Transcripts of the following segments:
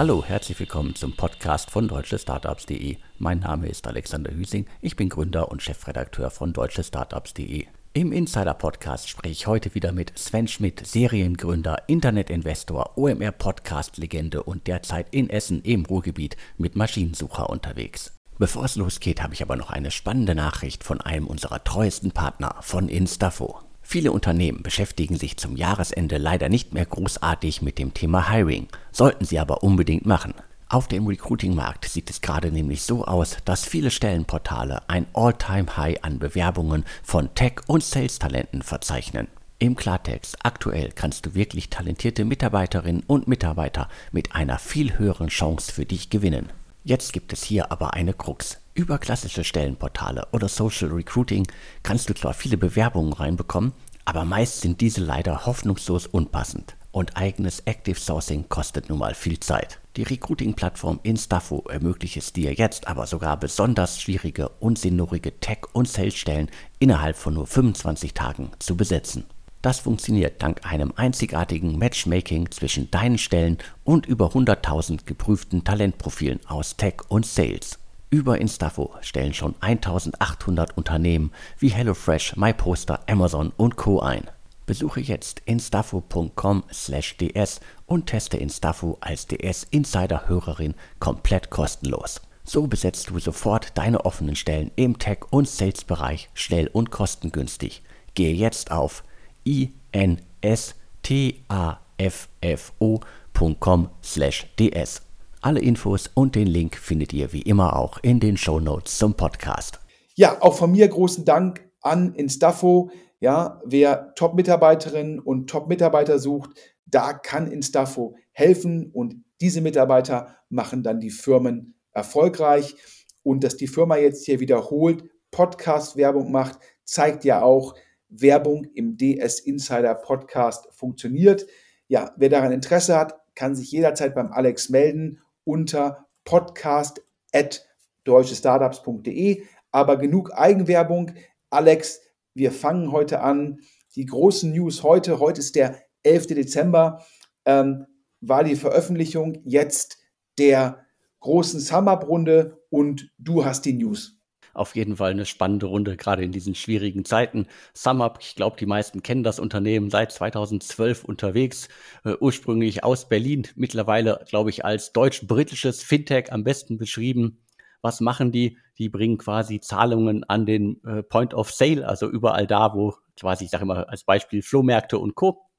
Hallo, herzlich willkommen zum Podcast von deutschestartups.de. Mein Name ist Alexander Hüsing, ich bin Gründer und Chefredakteur von deutschestartups.de. Im Insider Podcast spreche ich heute wieder mit Sven Schmidt, Seriengründer, Internetinvestor, OMR Podcast Legende und derzeit in Essen im Ruhrgebiet mit Maschinensucher unterwegs. Bevor es losgeht, habe ich aber noch eine spannende Nachricht von einem unserer treuesten Partner von Instafo. Viele Unternehmen beschäftigen sich zum Jahresende leider nicht mehr großartig mit dem Thema Hiring, sollten sie aber unbedingt machen. Auf dem Recruiting-Markt sieht es gerade nämlich so aus, dass viele Stellenportale ein All-Time-High an Bewerbungen von Tech- und Sales-Talenten verzeichnen. Im Klartext, aktuell kannst du wirklich talentierte Mitarbeiterinnen und Mitarbeiter mit einer viel höheren Chance für dich gewinnen. Jetzt gibt es hier aber eine Krux. Über klassische Stellenportale oder Social Recruiting kannst du zwar viele Bewerbungen reinbekommen, aber meist sind diese leider hoffnungslos unpassend. Und eigenes Active Sourcing kostet nun mal viel Zeit. Die Recruiting-Plattform Instafo ermöglicht es dir jetzt aber sogar besonders schwierige, unsinnurige Tech- und Sales-Stellen innerhalb von nur 25 Tagen zu besetzen. Das funktioniert dank einem einzigartigen Matchmaking zwischen deinen Stellen und über 100.000 geprüften Talentprofilen aus Tech und Sales. Über Instafo stellen schon 1800 Unternehmen wie HelloFresh, MyPoster, Amazon und Co. ein. Besuche jetzt instafo.com/ds und teste Instafo als DS Insider Hörerin komplett kostenlos. So besetzt du sofort deine offenen Stellen im Tech- und Sales-Bereich schnell und kostengünstig. Gehe jetzt auf instaffo.com/ds. Alle Infos und den Link findet ihr wie immer auch in den Show Notes zum Podcast. Ja, auch von mir großen Dank an Instafo. Ja, wer Top-Mitarbeiterinnen und Top-Mitarbeiter sucht, da kann Instafo helfen und diese Mitarbeiter machen dann die Firmen erfolgreich. Und dass die Firma jetzt hier wiederholt Podcast-Werbung macht, zeigt ja auch, Werbung im DS Insider Podcast funktioniert. Ja, wer daran Interesse hat, kann sich jederzeit beim Alex melden unter podcast.deutschestartups.de. Aber genug Eigenwerbung. Alex, wir fangen heute an. Die großen News heute, heute ist der 11. Dezember, ähm, war die Veröffentlichung jetzt der großen Sum-Up-Runde und du hast die News. Auf jeden Fall eine spannende Runde, gerade in diesen schwierigen Zeiten. SumUp, ich glaube, die meisten kennen das Unternehmen seit 2012 unterwegs, äh, ursprünglich aus Berlin, mittlerweile, glaube ich, als deutsch-britisches Fintech am besten beschrieben. Was machen die? Die bringen quasi Zahlungen an den äh, Point of Sale, also überall da, wo quasi, ich sage immer als Beispiel Flohmärkte und Co.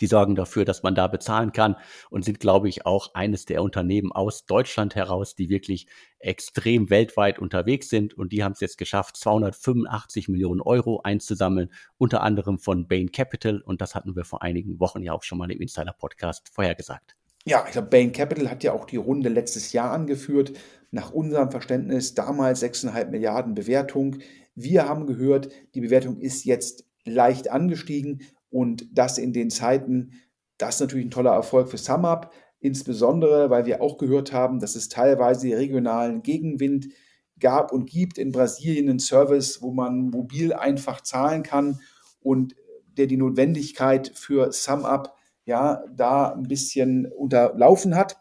Die sorgen dafür, dass man da bezahlen kann und sind, glaube ich, auch eines der Unternehmen aus Deutschland heraus, die wirklich extrem weltweit unterwegs sind. Und die haben es jetzt geschafft, 285 Millionen Euro einzusammeln, unter anderem von Bain Capital. Und das hatten wir vor einigen Wochen ja auch schon mal im Insider-Podcast vorhergesagt. Ja, ich glaube, Bain Capital hat ja auch die Runde letztes Jahr angeführt. Nach unserem Verständnis damals 6,5 Milliarden Bewertung. Wir haben gehört, die Bewertung ist jetzt leicht angestiegen und das in den Zeiten, das ist natürlich ein toller Erfolg für SumUp, insbesondere weil wir auch gehört haben, dass es teilweise regionalen Gegenwind gab und gibt in Brasilien einen Service, wo man mobil einfach zahlen kann und der die Notwendigkeit für SumUp ja da ein bisschen unterlaufen hat.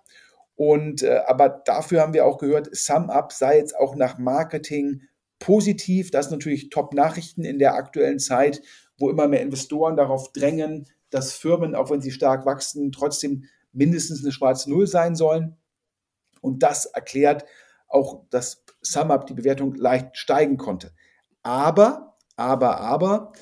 Und äh, aber dafür haben wir auch gehört, SumUp sei jetzt auch nach Marketing positiv. Das sind natürlich Top-Nachrichten in der aktuellen Zeit, wo immer mehr Investoren darauf drängen, dass Firmen, auch wenn sie stark wachsen, trotzdem mindestens eine schwarze Null sein sollen. Und das erklärt auch, dass SumUp die Bewertung leicht steigen konnte. Aber, aber, aber,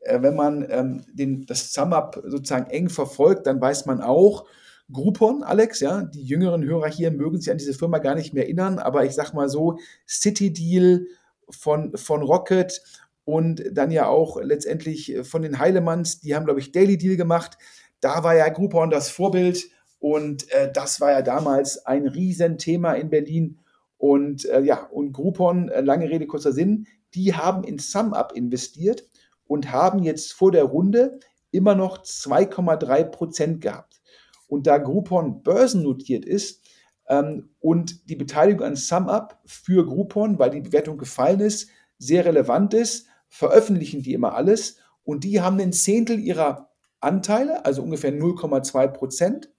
äh, wenn man ähm, den, das SumUp sozusagen eng verfolgt, dann weiß man auch, Groupon, Alex, ja, die jüngeren Hörer hier mögen sich an diese Firma gar nicht mehr erinnern, aber ich sag mal so, City Deal von, von Rocket und dann ja auch letztendlich von den Heilemanns, die haben, glaube ich, Daily Deal gemacht. Da war ja Groupon das Vorbild und äh, das war ja damals ein Riesenthema in Berlin. Und äh, ja, und Groupon, äh, lange Rede, kurzer Sinn, die haben in SumUp investiert und haben jetzt vor der Runde immer noch 2,3 Prozent gehabt. Und da Groupon börsennotiert ist ähm, und die Beteiligung an SumUp für Groupon, weil die Bewertung gefallen ist, sehr relevant ist, veröffentlichen die immer alles und die haben ein Zehntel ihrer Anteile, also ungefähr 0,2 Prozent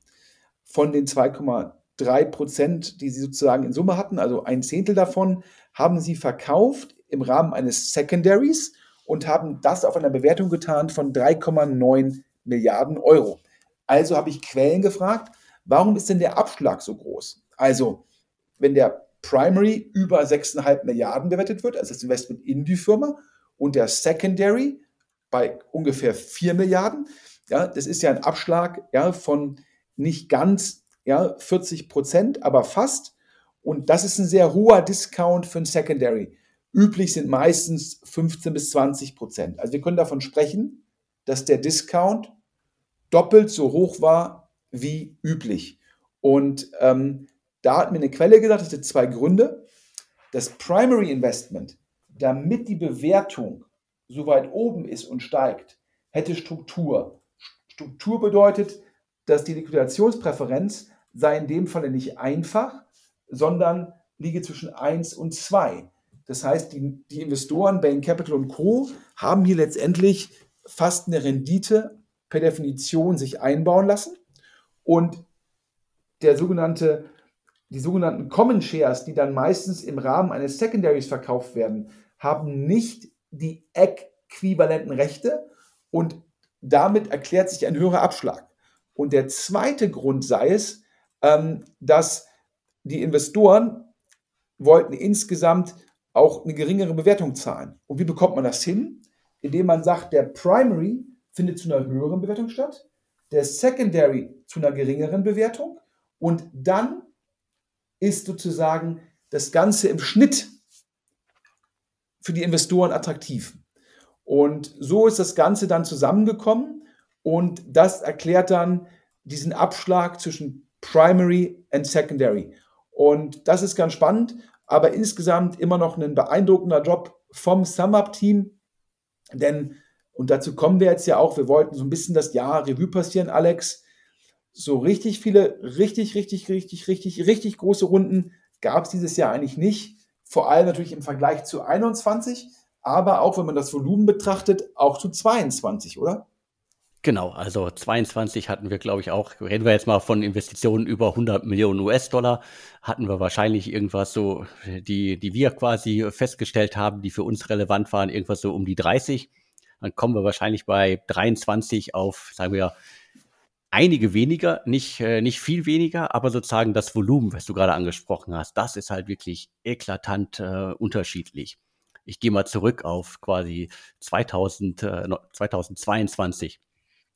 von den 2,3 drei Prozent, die sie sozusagen in Summe hatten, also ein Zehntel davon, haben sie verkauft im Rahmen eines Secondaries und haben das auf einer Bewertung getan von 3,9 Milliarden Euro. Also habe ich Quellen gefragt, warum ist denn der Abschlag so groß? Also, wenn der Primary über 6,5 Milliarden bewertet wird, also das Investment in die Firma, und der Secondary bei ungefähr 4 Milliarden, ja, das ist ja ein Abschlag ja, von nicht ganz ja, 40 Prozent, aber fast. Und das ist ein sehr hoher Discount für ein Secondary. Üblich sind meistens 15 bis 20 Prozent. Also wir können davon sprechen, dass der Discount doppelt so hoch war wie üblich. Und ähm, da hat mir eine Quelle gesagt, das sind zwei Gründe. Das Primary Investment, damit die Bewertung so weit oben ist und steigt, hätte Struktur. Struktur bedeutet, dass die Liquidationspräferenz sei in dem Falle nicht einfach, sondern liege zwischen 1 und 2. Das heißt, die, die Investoren, Bain Capital und Co. haben hier letztendlich fast eine Rendite per Definition sich einbauen lassen. Und der sogenannte, die sogenannten Common Shares, die dann meistens im Rahmen eines Secondaries verkauft werden, haben nicht die äquivalenten Rechte und damit erklärt sich ein höherer Abschlag. Und der zweite Grund sei es, ähm, dass die Investoren wollten insgesamt auch eine geringere Bewertung zahlen. Und wie bekommt man das hin? Indem man sagt, der Primary findet zu einer höheren Bewertung statt, der Secondary zu einer geringeren Bewertung und dann ist sozusagen das Ganze im Schnitt für die Investoren attraktiv. Und so ist das Ganze dann zusammengekommen und das erklärt dann diesen Abschlag zwischen Primary und Secondary. Und das ist ganz spannend, aber insgesamt immer noch ein beeindruckender Job vom SumUp-Team, denn, und dazu kommen wir jetzt ja auch, wir wollten so ein bisschen das Jahr Revue passieren, Alex. So richtig viele, richtig, richtig, richtig, richtig, richtig große Runden gab es dieses Jahr eigentlich nicht. Vor allem natürlich im Vergleich zu 21, aber auch wenn man das Volumen betrachtet, auch zu 22, oder? Genau, also 22 hatten wir, glaube ich, auch, reden wir jetzt mal von Investitionen über 100 Millionen US-Dollar, hatten wir wahrscheinlich irgendwas so, die, die wir quasi festgestellt haben, die für uns relevant waren, irgendwas so um die 30. Dann kommen wir wahrscheinlich bei 23 auf, sagen wir, einige weniger, nicht, äh, nicht viel weniger, aber sozusagen das Volumen, was du gerade angesprochen hast, das ist halt wirklich eklatant äh, unterschiedlich. Ich gehe mal zurück auf quasi 2000, äh, 2022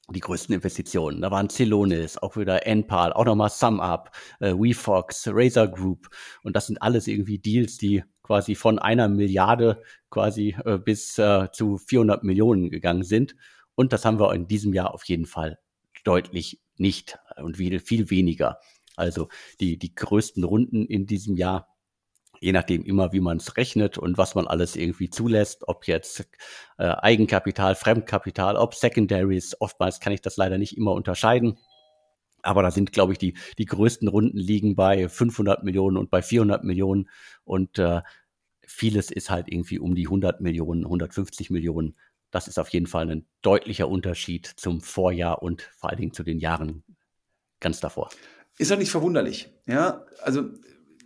die größten Investitionen. Da waren Celonis, auch wieder Enpal, auch nochmal SumUp, äh, WeFox, Razer Group. Und das sind alles irgendwie Deals, die quasi von einer Milliarde quasi äh, bis äh, zu 400 Millionen gegangen sind. Und das haben wir in diesem Jahr auf jeden Fall deutlich nicht und viel, viel weniger. Also die, die größten Runden in diesem Jahr je nachdem immer, wie man es rechnet und was man alles irgendwie zulässt, ob jetzt äh, Eigenkapital, Fremdkapital, ob Secondaries, oftmals kann ich das leider nicht immer unterscheiden. Aber da sind, glaube ich, die, die größten Runden liegen bei 500 Millionen und bei 400 Millionen und äh, vieles ist halt irgendwie um die 100 Millionen, 150 Millionen. Das ist auf jeden Fall ein deutlicher Unterschied zum Vorjahr und vor allen Dingen zu den Jahren ganz davor. Ist ja nicht verwunderlich. Ja, also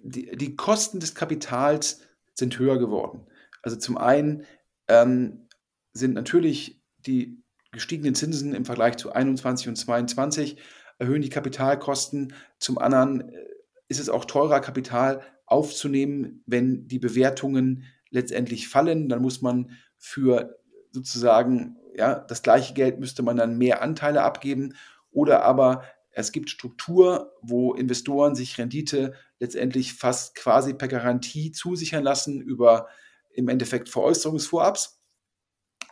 die, die Kosten des Kapitals sind höher geworden. Also zum einen ähm, sind natürlich die gestiegenen Zinsen im Vergleich zu 21 und 22 erhöhen die Kapitalkosten. Zum anderen äh, ist es auch teurer, Kapital aufzunehmen, wenn die Bewertungen letztendlich fallen. Dann muss man für sozusagen ja, das gleiche Geld müsste man dann mehr Anteile abgeben oder aber es gibt Struktur, wo Investoren sich Rendite letztendlich fast quasi per Garantie zusichern lassen über im Endeffekt Veräußerungsvorabs.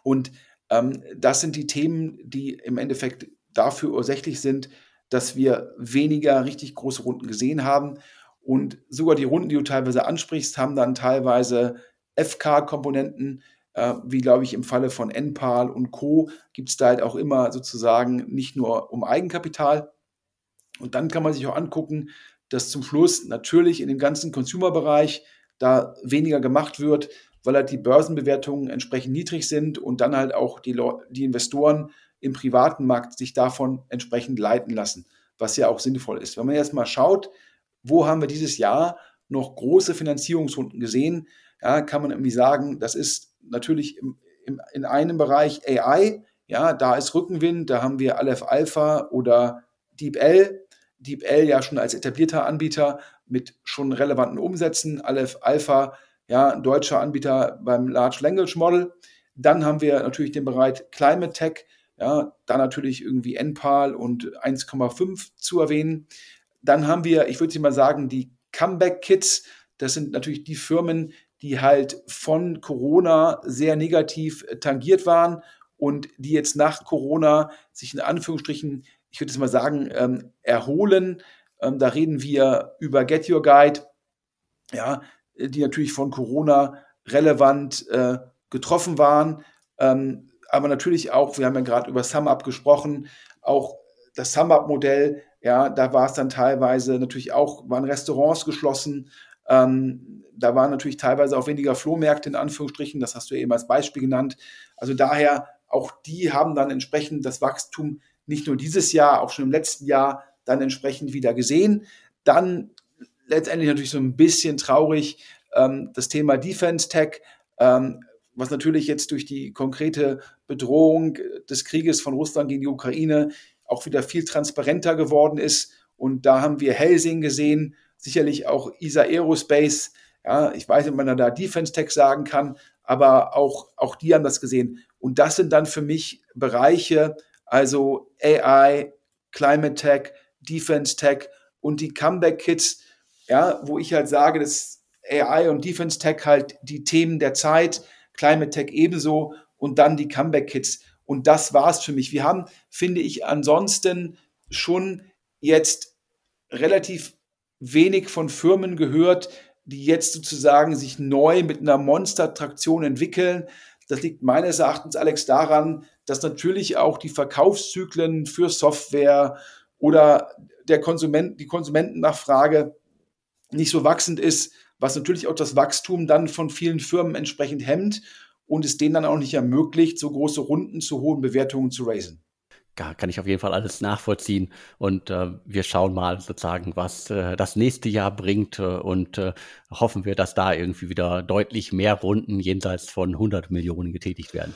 Und ähm, das sind die Themen, die im Endeffekt dafür ursächlich sind, dass wir weniger richtig große Runden gesehen haben. Und sogar die Runden, die du teilweise ansprichst, haben dann teilweise FK-Komponenten, äh, wie glaube ich im Falle von NPAL und Co. gibt es da halt auch immer sozusagen nicht nur um Eigenkapital, und dann kann man sich auch angucken, dass zum Schluss natürlich in dem ganzen Consumer-Bereich da weniger gemacht wird, weil halt die Börsenbewertungen entsprechend niedrig sind und dann halt auch die, die Investoren im privaten Markt sich davon entsprechend leiten lassen, was ja auch sinnvoll ist. Wenn man jetzt mal schaut, wo haben wir dieses Jahr noch große Finanzierungsrunden gesehen? Ja, kann man irgendwie sagen, das ist natürlich im, im, in einem Bereich AI, ja, da ist Rückenwind, da haben wir Aleph Alpha oder DeepL. DeepL ja schon als etablierter Anbieter mit schon relevanten Umsätzen. Aleph Alpha, ja, ein deutscher Anbieter beim Large Language Model. Dann haben wir natürlich den Bereich Climate Tech, ja, da natürlich irgendwie NPAL und 1,5 zu erwähnen. Dann haben wir, ich würde sie mal sagen, die Comeback Kits. Das sind natürlich die Firmen, die halt von Corona sehr negativ tangiert waren und die jetzt nach Corona sich in Anführungsstrichen, ich würde es mal sagen, ähm, erholen. Ähm, da reden wir über Get Your Guide, ja, die natürlich von Corona relevant äh, getroffen waren. Ähm, aber natürlich auch, wir haben ja gerade über SumUp gesprochen, auch das SumUp-Modell, ja, da war es dann teilweise natürlich auch, waren Restaurants geschlossen, ähm, da waren natürlich teilweise auch weniger Flohmärkte in Anführungsstrichen, das hast du eben als Beispiel genannt. Also daher, auch die haben dann entsprechend das Wachstum nicht nur dieses Jahr, auch schon im letzten Jahr dann entsprechend wieder gesehen. Dann letztendlich natürlich so ein bisschen traurig ähm, das Thema Defense Tech. Ähm, was natürlich jetzt durch die konkrete Bedrohung des Krieges von Russland gegen die Ukraine auch wieder viel transparenter geworden ist. Und da haben wir Helsing gesehen, sicherlich auch ESA Aerospace. Ja, ich weiß nicht, ob man da Defense Tech sagen kann, aber auch, auch die haben das gesehen. Und das sind dann für mich Bereiche, also AI, Climate Tech, Defense Tech und die Comeback Kits, ja, wo ich halt sage, dass AI und Defense Tech halt die Themen der Zeit, Climate Tech ebenso und dann die Comeback Kits. Und das war's für mich. Wir haben, finde ich, ansonsten schon jetzt relativ wenig von Firmen gehört, die jetzt sozusagen sich neu mit einer Monstertraktion entwickeln. Das liegt meines Erachtens, Alex, daran, dass natürlich auch die Verkaufszyklen für Software oder der Konsument, die Konsumentennachfrage nicht so wachsend ist, was natürlich auch das Wachstum dann von vielen Firmen entsprechend hemmt und es denen dann auch nicht ermöglicht, so große Runden zu hohen Bewertungen zu raisen. Kann ich auf jeden Fall alles nachvollziehen. Und äh, wir schauen mal sozusagen, was äh, das nächste Jahr bringt äh, und äh, hoffen wir, dass da irgendwie wieder deutlich mehr Runden jenseits von 100 Millionen getätigt werden.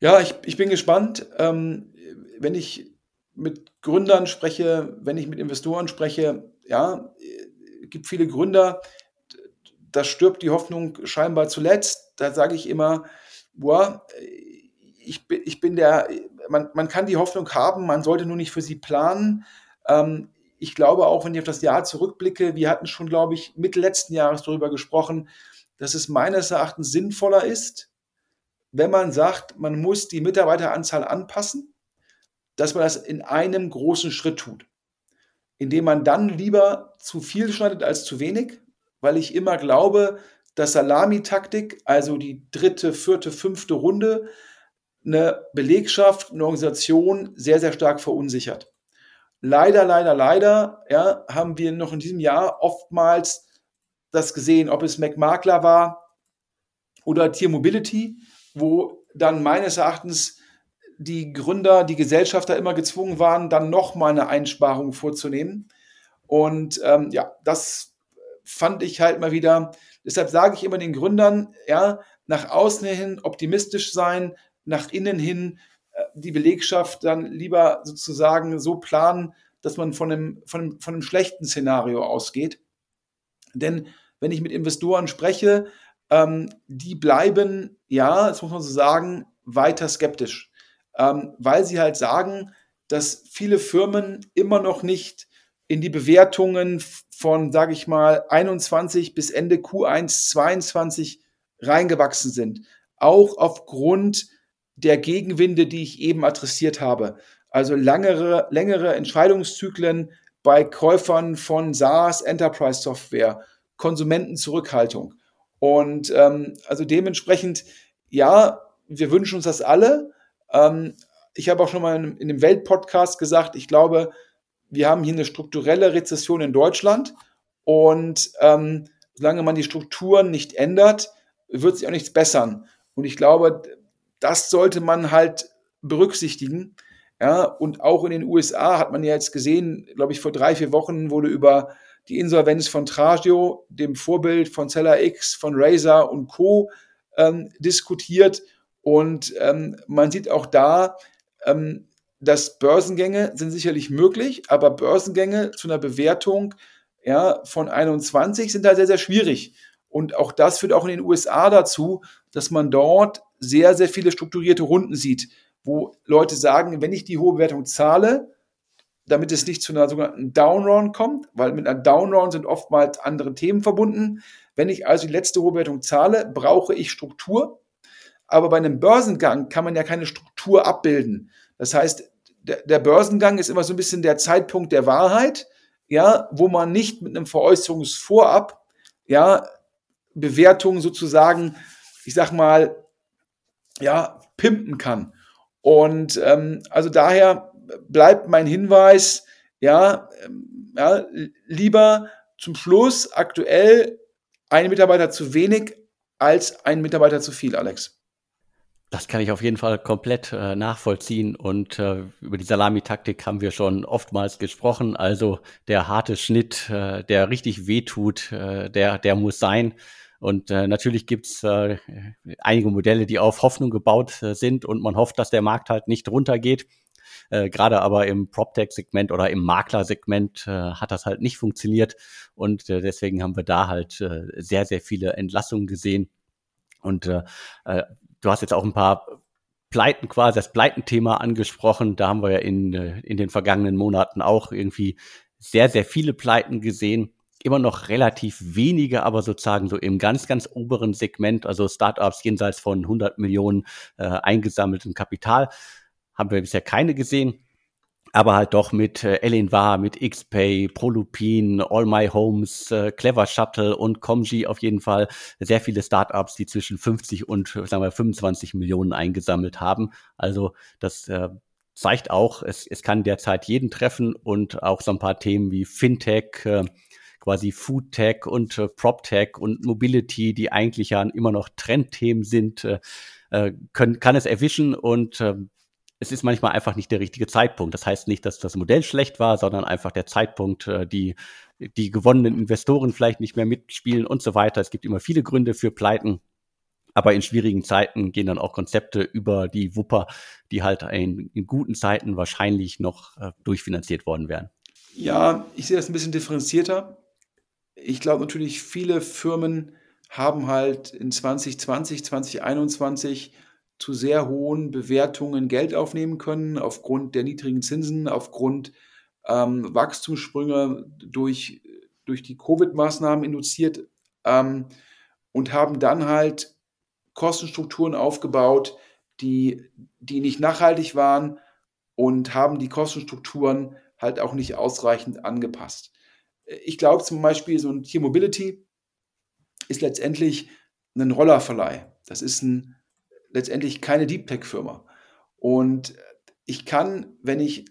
Ja, ich, ich bin gespannt. Ähm, wenn ich mit Gründern spreche, wenn ich mit Investoren spreche, ja, es gibt viele Gründer, da stirbt die Hoffnung scheinbar zuletzt. Da sage ich immer, boah, ich, ich bin der, man, man kann die Hoffnung haben, man sollte nur nicht für sie planen. Ähm, ich glaube auch, wenn ich auf das Jahr zurückblicke, wir hatten schon, glaube ich, Mitte letzten Jahres darüber gesprochen, dass es meines Erachtens sinnvoller ist, wenn man sagt, man muss die Mitarbeiteranzahl anpassen, dass man das in einem großen Schritt tut. Indem man dann lieber zu viel schneidet als zu wenig weil ich immer glaube, dass Salamitaktik, also die dritte, vierte, fünfte Runde, eine Belegschaft, eine Organisation sehr, sehr stark verunsichert. Leider, leider, leider ja, haben wir noch in diesem Jahr oftmals das gesehen, ob es McMakler war oder Tier Mobility, wo dann meines Erachtens die Gründer, die Gesellschafter immer gezwungen waren, dann nochmal eine Einsparung vorzunehmen. Und ähm, ja, das fand ich halt mal wieder, deshalb sage ich immer den Gründern, ja, nach außen hin optimistisch sein, nach innen hin äh, die Belegschaft dann lieber sozusagen so planen, dass man von einem, von einem, von einem schlechten Szenario ausgeht. Denn wenn ich mit Investoren spreche, ähm, die bleiben, ja, das muss man so sagen, weiter skeptisch, ähm, weil sie halt sagen, dass viele Firmen immer noch nicht in die Bewertungen von, sage ich mal, 21 bis Ende Q1 22 reingewachsen sind. Auch aufgrund der Gegenwinde, die ich eben adressiert habe. Also langere, längere Entscheidungszyklen bei Käufern von SaaS, Enterprise Software, Konsumentenzurückhaltung. Und ähm, also dementsprechend, ja, wir wünschen uns das alle. Ähm, ich habe auch schon mal in, in dem Weltpodcast gesagt, ich glaube, wir haben hier eine strukturelle Rezession in Deutschland und ähm, solange man die Strukturen nicht ändert, wird sich auch nichts bessern. Und ich glaube, das sollte man halt berücksichtigen. Ja, und auch in den USA hat man ja jetzt gesehen, glaube ich, vor drei, vier Wochen wurde über die Insolvenz von Tragio, dem Vorbild von Seller X, von Razer und Co. Ähm, diskutiert. Und ähm, man sieht auch da, ähm, dass Börsengänge sind sicherlich möglich, aber Börsengänge zu einer Bewertung ja, von 21 sind da sehr, sehr schwierig. Und auch das führt auch in den USA dazu, dass man dort sehr, sehr viele strukturierte Runden sieht, wo Leute sagen, wenn ich die hohe Bewertung zahle, damit es nicht zu einer sogenannten Downround kommt, weil mit einer Downround sind oftmals andere Themen verbunden. Wenn ich also die letzte hohe Bewertung zahle, brauche ich Struktur. Aber bei einem Börsengang kann man ja keine Struktur abbilden. Das heißt, der, Börsengang ist immer so ein bisschen der Zeitpunkt der Wahrheit, ja, wo man nicht mit einem Veräußerungsvorab, ja, Bewertungen sozusagen, ich sag mal, ja, pimpen kann. Und ähm, also daher bleibt mein Hinweis, ja, ähm, ja, lieber zum Schluss aktuell ein Mitarbeiter zu wenig als ein Mitarbeiter zu viel, Alex. Das kann ich auf jeden Fall komplett äh, nachvollziehen und äh, über die Salamitaktik haben wir schon oftmals gesprochen. Also der harte Schnitt, äh, der richtig wehtut, äh, der, der muss sein. Und äh, natürlich gibt's äh, einige Modelle, die auf Hoffnung gebaut äh, sind und man hofft, dass der Markt halt nicht runtergeht. Äh, Gerade aber im PropTech-Segment oder im Makler-Segment äh, hat das halt nicht funktioniert. Und äh, deswegen haben wir da halt äh, sehr, sehr viele Entlassungen gesehen. Und äh, äh du hast jetzt auch ein paar Pleiten quasi, das Pleitenthema angesprochen. Da haben wir ja in, äh, in den vergangenen Monaten auch irgendwie sehr, sehr viele Pleiten gesehen. Immer noch relativ wenige, aber sozusagen so im ganz, ganz oberen Segment, also Startups jenseits von 100 Millionen äh, eingesammeltem Kapital, haben wir bisher keine gesehen aber halt doch mit äh, Elinvar, mit XPay, Prolupin, All My Homes, äh, Clever Shuttle und Comji auf jeden Fall sehr viele Startups, die zwischen 50 und sagen wir 25 Millionen eingesammelt haben. Also das äh, zeigt auch, es, es kann derzeit jeden treffen und auch so ein paar Themen wie Fintech, äh, quasi Foodtech und äh, PropTech und Mobility, die eigentlich ja immer noch Trendthemen sind, äh, äh können, kann es erwischen und äh, es ist manchmal einfach nicht der richtige Zeitpunkt. Das heißt nicht, dass das Modell schlecht war, sondern einfach der Zeitpunkt, äh, die, die gewonnenen Investoren vielleicht nicht mehr mitspielen und so weiter. Es gibt immer viele Gründe für Pleiten. Aber in schwierigen Zeiten gehen dann auch Konzepte über die Wupper, die halt in, in guten Zeiten wahrscheinlich noch äh, durchfinanziert worden wären. Ja, ich sehe das ein bisschen differenzierter. Ich glaube natürlich, viele Firmen haben halt in 2020, 2021 zu sehr hohen Bewertungen Geld aufnehmen können, aufgrund der niedrigen Zinsen, aufgrund ähm, Wachstumssprünge durch, durch die Covid-Maßnahmen induziert ähm, und haben dann halt Kostenstrukturen aufgebaut, die, die nicht nachhaltig waren und haben die Kostenstrukturen halt auch nicht ausreichend angepasst. Ich glaube zum Beispiel, so ein Tier Mobility ist letztendlich ein Rollerverleih. Das ist ein letztendlich keine Deep Tech Firma. Und ich kann, wenn ich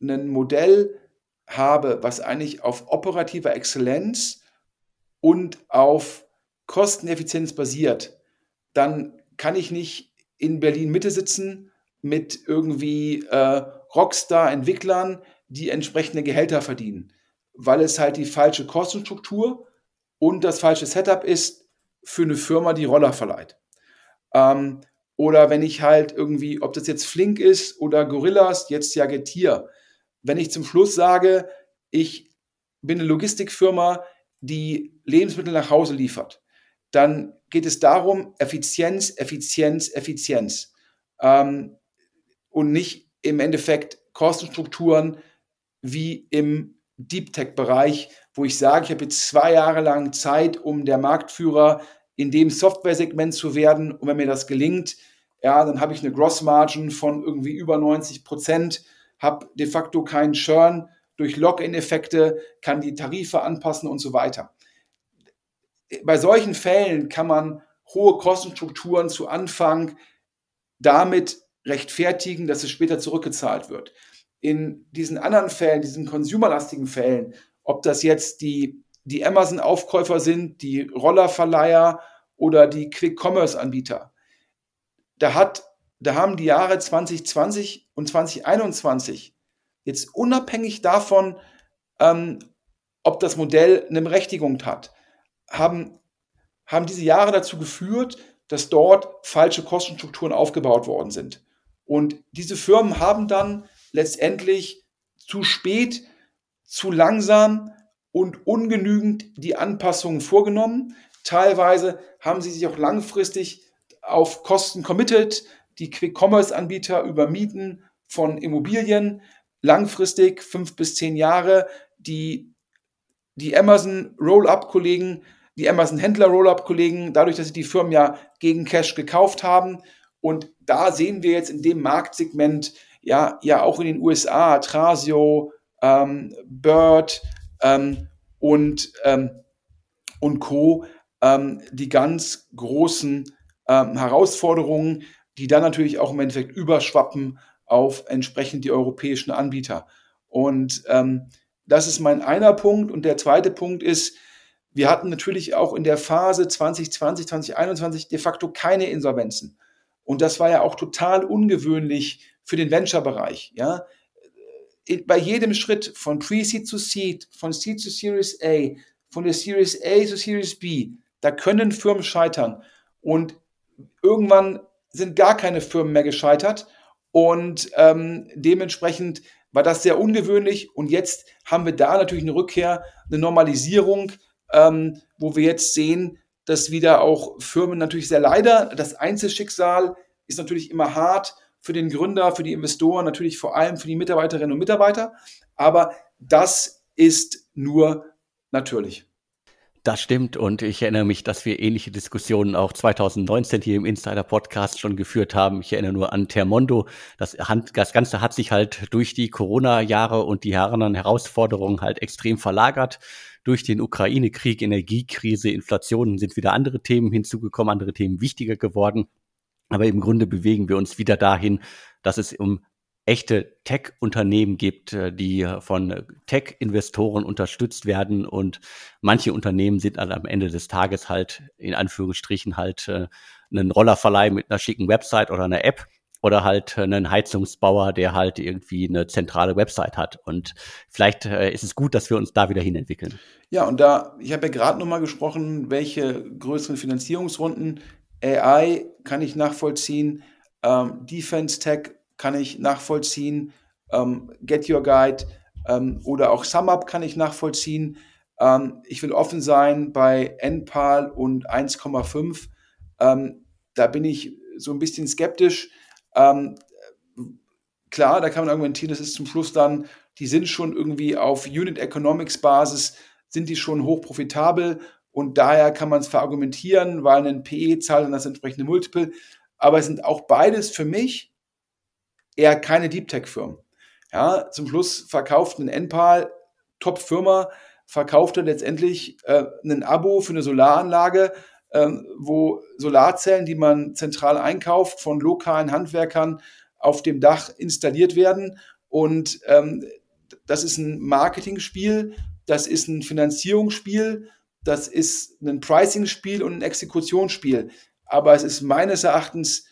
ein Modell habe, was eigentlich auf operativer Exzellenz und auf Kosteneffizienz basiert, dann kann ich nicht in Berlin Mitte sitzen mit irgendwie äh, Rockstar-Entwicklern, die entsprechende Gehälter verdienen, weil es halt die falsche Kostenstruktur und das falsche Setup ist für eine Firma, die Roller verleiht. Ähm, oder wenn ich halt irgendwie, ob das jetzt Flink ist oder Gorillas, jetzt ja Getir. Wenn ich zum Schluss sage, ich bin eine Logistikfirma, die Lebensmittel nach Hause liefert, dann geht es darum, Effizienz, Effizienz, Effizienz. Ähm, und nicht im Endeffekt Kostenstrukturen wie im Deep Tech-Bereich, wo ich sage, ich habe jetzt zwei Jahre lang Zeit, um der Marktführer in dem Software-Segment zu werden. Und wenn mir das gelingt, ja, dann habe ich eine Gross-Margin von irgendwie über 90 Prozent, habe de facto keinen Churn durch Login-Effekte, kann die Tarife anpassen und so weiter. Bei solchen Fällen kann man hohe Kostenstrukturen zu Anfang damit rechtfertigen, dass es später zurückgezahlt wird. In diesen anderen Fällen, diesen consumerlastigen Fällen, ob das jetzt die die Amazon-Aufkäufer sind, die Rollerverleiher oder die Quick-Commerce-Anbieter. Da, da haben die Jahre 2020 und 2021 jetzt unabhängig davon, ähm, ob das Modell eine Berechtigung hat, haben, haben diese Jahre dazu geführt, dass dort falsche Kostenstrukturen aufgebaut worden sind. Und diese Firmen haben dann letztendlich zu spät, zu langsam und ungenügend die Anpassungen vorgenommen. Teilweise haben sie sich auch langfristig auf Kosten committed, die Quick-Commerce-Anbieter über Mieten von Immobilien, langfristig fünf bis zehn Jahre, die, die Amazon Roll-Up-Kollegen, die Amazon-Händler Roll-Up-Kollegen, dadurch, dass sie die Firmen ja gegen Cash gekauft haben. Und da sehen wir jetzt in dem Marktsegment ja, ja auch in den USA, Trasio, ähm, Bird ähm, und, ähm, und Co. Ähm, die ganz großen ähm, Herausforderungen, die dann natürlich auch im Endeffekt überschwappen auf entsprechend die europäischen Anbieter. Und ähm, das ist mein einer Punkt. Und der zweite Punkt ist, wir hatten natürlich auch in der Phase 2020, 2021 de facto keine Insolvenzen. Und das war ja auch total ungewöhnlich für den Venture-Bereich. Ja? Bei jedem Schritt von Pre-Seed zu Seed, von Seed zu Series A, von der Series A zu Series B, da können Firmen scheitern. Und irgendwann sind gar keine Firmen mehr gescheitert. Und ähm, dementsprechend war das sehr ungewöhnlich. Und jetzt haben wir da natürlich eine Rückkehr, eine Normalisierung, ähm, wo wir jetzt sehen, dass wieder auch Firmen natürlich sehr leider, das Einzelschicksal ist natürlich immer hart für den Gründer, für die Investoren, natürlich vor allem für die Mitarbeiterinnen und Mitarbeiter. Aber das ist nur natürlich. Das stimmt und ich erinnere mich, dass wir ähnliche Diskussionen auch 2019 hier im Insider Podcast schon geführt haben. Ich erinnere nur an Termondo. Das, das Ganze hat sich halt durch die Corona-Jahre und die anderen Herausforderungen halt extrem verlagert. Durch den Ukraine-Krieg, Energiekrise, Inflation sind wieder andere Themen hinzugekommen, andere Themen wichtiger geworden. Aber im Grunde bewegen wir uns wieder dahin, dass es um echte Tech-Unternehmen gibt, äh, die von Tech-Investoren unterstützt werden und manche Unternehmen sind dann am Ende des Tages halt in Anführungsstrichen halt äh, einen Rollerverleih mit einer schicken Website oder einer App oder halt einen Heizungsbauer, der halt irgendwie eine zentrale Website hat. Und vielleicht äh, ist es gut, dass wir uns da wieder hin entwickeln. Ja, und da, ich habe ja gerade nochmal gesprochen, welche größeren Finanzierungsrunden AI kann ich nachvollziehen, ähm, Defense Tech kann ich nachvollziehen. Ähm, Get Your Guide ähm, oder auch SumUp kann ich nachvollziehen. Ähm, ich will offen sein bei NPAL und 1,5. Ähm, da bin ich so ein bisschen skeptisch. Klar, da kann man argumentieren, das ist zum Schluss dann, die sind schon irgendwie auf Unit Economics Basis, sind die schon hoch profitabel und daher kann man es verargumentieren, weil ein PE zahlt dann das entsprechende Multiple. Aber es sind auch beides für mich eher keine Deep Tech-Firmen. Ja, zum Schluss verkauft ein Enpal, Top-Firma, verkaufte letztendlich äh, ein Abo für eine Solaranlage, äh, wo Solarzellen, die man zentral einkauft, von lokalen Handwerkern auf dem Dach installiert werden. Und ähm, das ist ein Marketingspiel, das ist ein Finanzierungsspiel, das ist ein Pricing-Spiel und ein Exekutionsspiel. Aber es ist meines Erachtens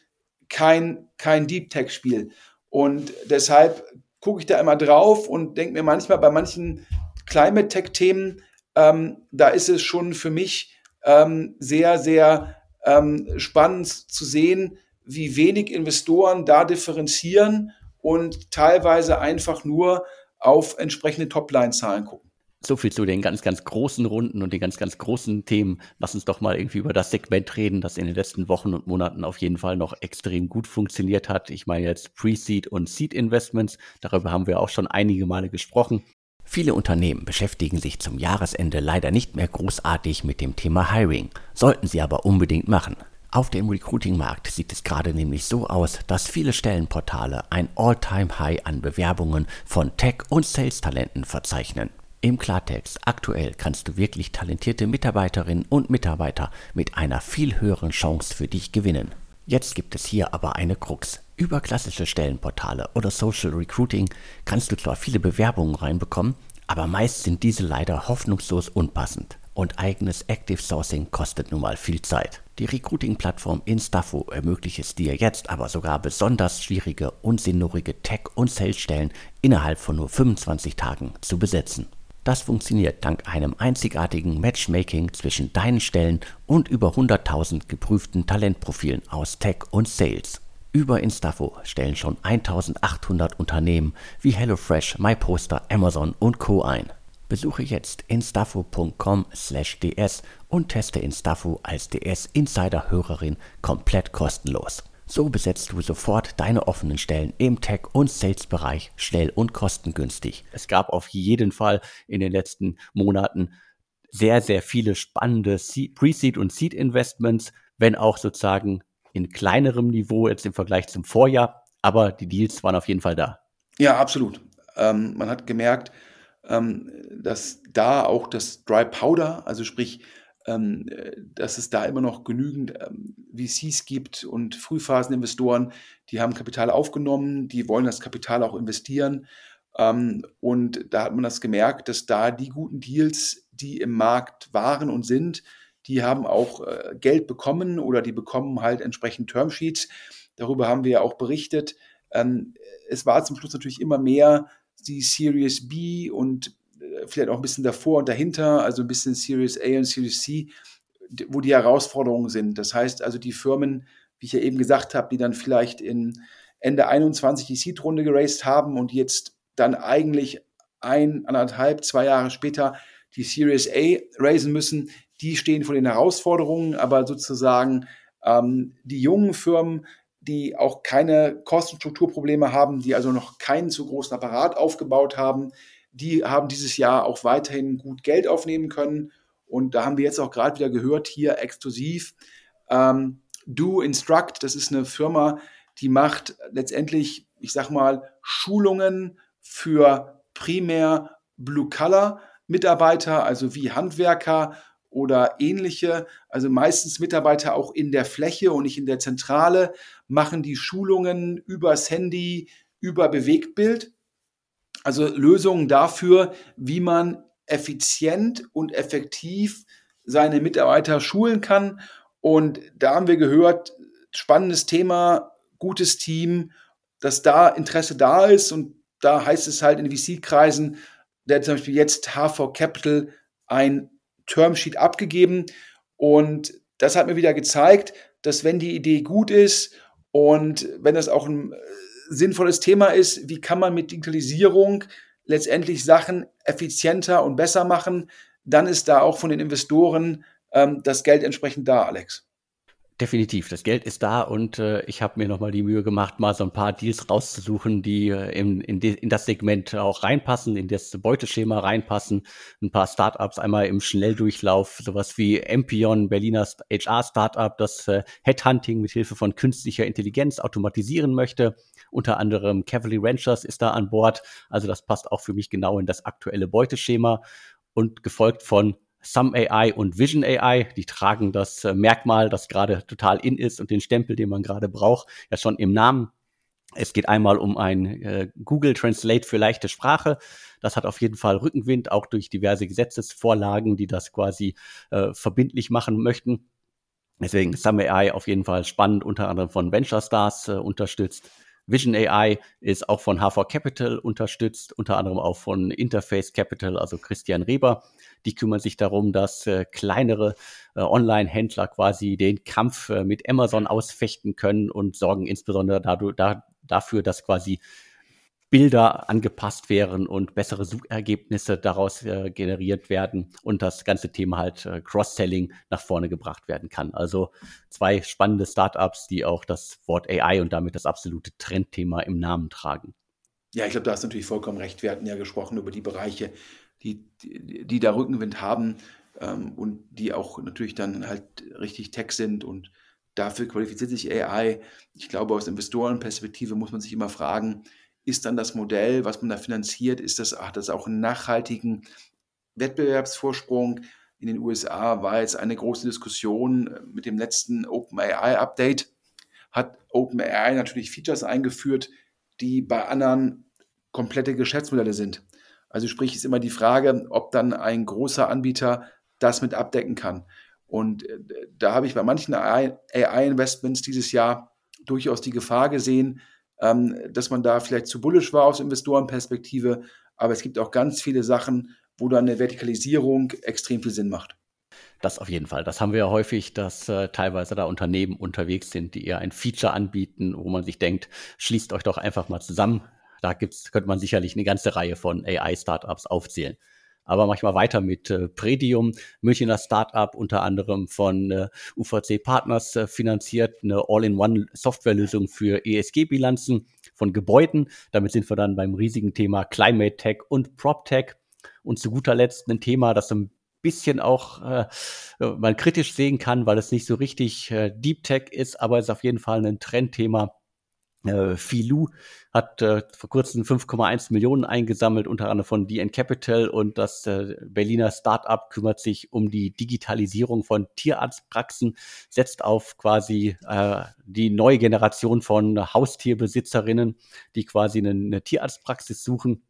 kein, kein Deep Tech-Spiel. Und deshalb gucke ich da immer drauf und denke mir manchmal bei manchen Climate Tech-Themen, ähm, da ist es schon für mich ähm, sehr, sehr ähm, spannend zu sehen, wie wenig Investoren da differenzieren und teilweise einfach nur auf entsprechende Topline-Zahlen gucken. So viel zu den ganz, ganz großen Runden und den ganz, ganz großen Themen. Lass uns doch mal irgendwie über das Segment reden, das in den letzten Wochen und Monaten auf jeden Fall noch extrem gut funktioniert hat. Ich meine jetzt Pre-Seed und Seed Investments. Darüber haben wir auch schon einige Male gesprochen. Viele Unternehmen beschäftigen sich zum Jahresende leider nicht mehr großartig mit dem Thema Hiring, sollten sie aber unbedingt machen. Auf dem Recruiting-Markt sieht es gerade nämlich so aus, dass viele Stellenportale ein All-Time-High an Bewerbungen von Tech- und Sales-Talenten verzeichnen. Im Klartext, aktuell kannst du wirklich talentierte Mitarbeiterinnen und Mitarbeiter mit einer viel höheren Chance für dich gewinnen. Jetzt gibt es hier aber eine Krux. Über klassische Stellenportale oder Social Recruiting kannst du zwar viele Bewerbungen reinbekommen, aber meist sind diese leider hoffnungslos unpassend. Und eigenes Active Sourcing kostet nun mal viel Zeit. Die Recruiting-Plattform Instafo ermöglicht es dir jetzt aber sogar besonders schwierige und sinnurige Tech- und Sales-Stellen innerhalb von nur 25 Tagen zu besetzen. Das funktioniert dank einem einzigartigen Matchmaking zwischen deinen Stellen und über 100.000 geprüften Talentprofilen aus Tech und Sales. Über Instafo stellen schon 1800 Unternehmen wie HelloFresh, MyPoster, Amazon und Co. ein. Besuche jetzt instafo.com/ds und teste Instafo als DS Insider Hörerin komplett kostenlos. So besetzt du sofort deine offenen Stellen im Tech- und Sales-Bereich schnell und kostengünstig. Es gab auf jeden Fall in den letzten Monaten sehr, sehr viele spannende Pre-Seed- und Seed-Investments, wenn auch sozusagen in kleinerem Niveau jetzt im Vergleich zum Vorjahr. Aber die Deals waren auf jeden Fall da. Ja, absolut. Ähm, man hat gemerkt, ähm, dass da auch das Dry Powder, also sprich ähm, dass es da immer noch genügend ähm, VCs gibt und Frühphaseninvestoren, die haben Kapital aufgenommen, die wollen das Kapital auch investieren. Ähm, und da hat man das gemerkt, dass da die guten Deals, die im Markt waren und sind, die haben auch äh, Geld bekommen oder die bekommen halt entsprechend Termsheets. Darüber haben wir ja auch berichtet. es war zum Schluss natürlich immer mehr die Series B und vielleicht auch ein bisschen davor und dahinter, also ein bisschen Series A und Series C, wo die Herausforderungen sind. Das heißt also, die Firmen, wie ich ja eben gesagt habe, die dann vielleicht in Ende 21 die Seed-Runde geraced haben und jetzt dann eigentlich ein, anderthalb, zwei Jahre später die Series A raisen müssen, die stehen vor den Herausforderungen, aber sozusagen ähm, die jungen Firmen, die auch keine Kostenstrukturprobleme haben, die also noch keinen zu großen Apparat aufgebaut haben, die haben dieses Jahr auch weiterhin gut Geld aufnehmen können. Und da haben wir jetzt auch gerade wieder gehört, hier exklusiv, ähm, Do Instruct, das ist eine Firma, die macht letztendlich, ich sag mal, Schulungen für primär Blue-Color-Mitarbeiter, also wie Handwerker oder ähnliche, also meistens Mitarbeiter auch in der Fläche und nicht in der Zentrale, machen die Schulungen übers Handy, über Bewegtbild also Lösungen dafür, wie man effizient und effektiv seine Mitarbeiter schulen kann. Und da haben wir gehört, spannendes Thema, gutes Team, dass da Interesse da ist. Und da heißt es halt in VC-Kreisen, der hat zum Beispiel jetzt HV Capital ein Termsheet abgegeben. Und das hat mir wieder gezeigt, dass wenn die Idee gut ist und wenn das auch ein sinnvolles Thema ist, wie kann man mit Digitalisierung letztendlich Sachen effizienter und besser machen, dann ist da auch von den Investoren ähm, das Geld entsprechend da, Alex. Definitiv, das Geld ist da und äh, ich habe mir nochmal die Mühe gemacht, mal so ein paar Deals rauszusuchen, die äh, in, in, de, in, das Segment auch reinpassen, in das Beuteschema reinpassen. Ein paar Startups einmal im Schnelldurchlauf, sowas wie Empion, Berliner HR-Startup, das äh, Headhunting mit Hilfe von künstlicher Intelligenz automatisieren möchte. Unter anderem Cavalry Ranchers ist da an Bord. Also das passt auch für mich genau in das aktuelle Beuteschema und gefolgt von Some AI und Vision AI, die tragen das äh, Merkmal, das gerade total in ist und den Stempel, den man gerade braucht, ja schon im Namen. Es geht einmal um ein äh, Google Translate für leichte Sprache. Das hat auf jeden Fall Rückenwind, auch durch diverse Gesetzesvorlagen, die das quasi äh, verbindlich machen möchten. Deswegen Some AI auf jeden Fall spannend, unter anderem von Venture Stars äh, unterstützt. Vision AI ist auch von HV Capital unterstützt, unter anderem auch von Interface Capital, also Christian Reber. Die kümmern sich darum, dass äh, kleinere äh, Online-Händler quasi den Kampf äh, mit Amazon ausfechten können und sorgen insbesondere dadurch, da, dafür, dass quasi Bilder angepasst wären und bessere Suchergebnisse daraus äh, generiert werden und das ganze Thema halt äh, Cross-Selling nach vorne gebracht werden kann. Also zwei spannende Startups, die auch das Wort AI und damit das absolute Trendthema im Namen tragen. Ja, ich glaube, da hast du natürlich vollkommen recht. Wir hatten ja gesprochen über die Bereiche, die, die, die da Rückenwind haben ähm, und die auch natürlich dann halt richtig Tech sind und dafür qualifiziert sich AI. Ich glaube, aus Investorenperspektive muss man sich immer fragen, ist dann das Modell, was man da finanziert, ist das, hat das auch einen nachhaltigen Wettbewerbsvorsprung? In den USA war jetzt eine große Diskussion äh, mit dem letzten OpenAI-Update. Hat OpenAI natürlich Features eingeführt, die bei anderen komplette Geschäftsmodelle sind. Also sprich ist immer die Frage, ob dann ein großer Anbieter das mit abdecken kann. Und äh, da habe ich bei manchen AI-Investments dieses Jahr durchaus die Gefahr gesehen, ähm, dass man da vielleicht zu bullisch war aus Investorenperspektive. Aber es gibt auch ganz viele Sachen, wo dann eine Vertikalisierung extrem viel Sinn macht. Das auf jeden Fall. Das haben wir ja häufig, dass äh, teilweise da Unternehmen unterwegs sind, die eher ein Feature anbieten, wo man sich denkt, schließt euch doch einfach mal zusammen. Da gibt's, könnte man sicherlich eine ganze Reihe von AI-Startups aufzählen. Aber manchmal weiter mit äh, Predium, Münchner Startup, unter anderem von äh, UVC Partners äh, finanziert, eine All-in-One-Softwarelösung für ESG-Bilanzen von Gebäuden. Damit sind wir dann beim riesigen Thema Climate Tech und PropTech. Und zu guter Letzt ein Thema, das ein bisschen auch äh, man kritisch sehen kann, weil es nicht so richtig äh, Deep Tech ist, aber es ist auf jeden Fall ein Trendthema. Äh, Filou hat äh, vor kurzem 5,1 Millionen eingesammelt, unter anderem von DN Capital. Und das äh, Berliner Startup kümmert sich um die Digitalisierung von Tierarztpraxen, setzt auf quasi äh, die neue Generation von Haustierbesitzerinnen, die quasi eine, eine Tierarztpraxis suchen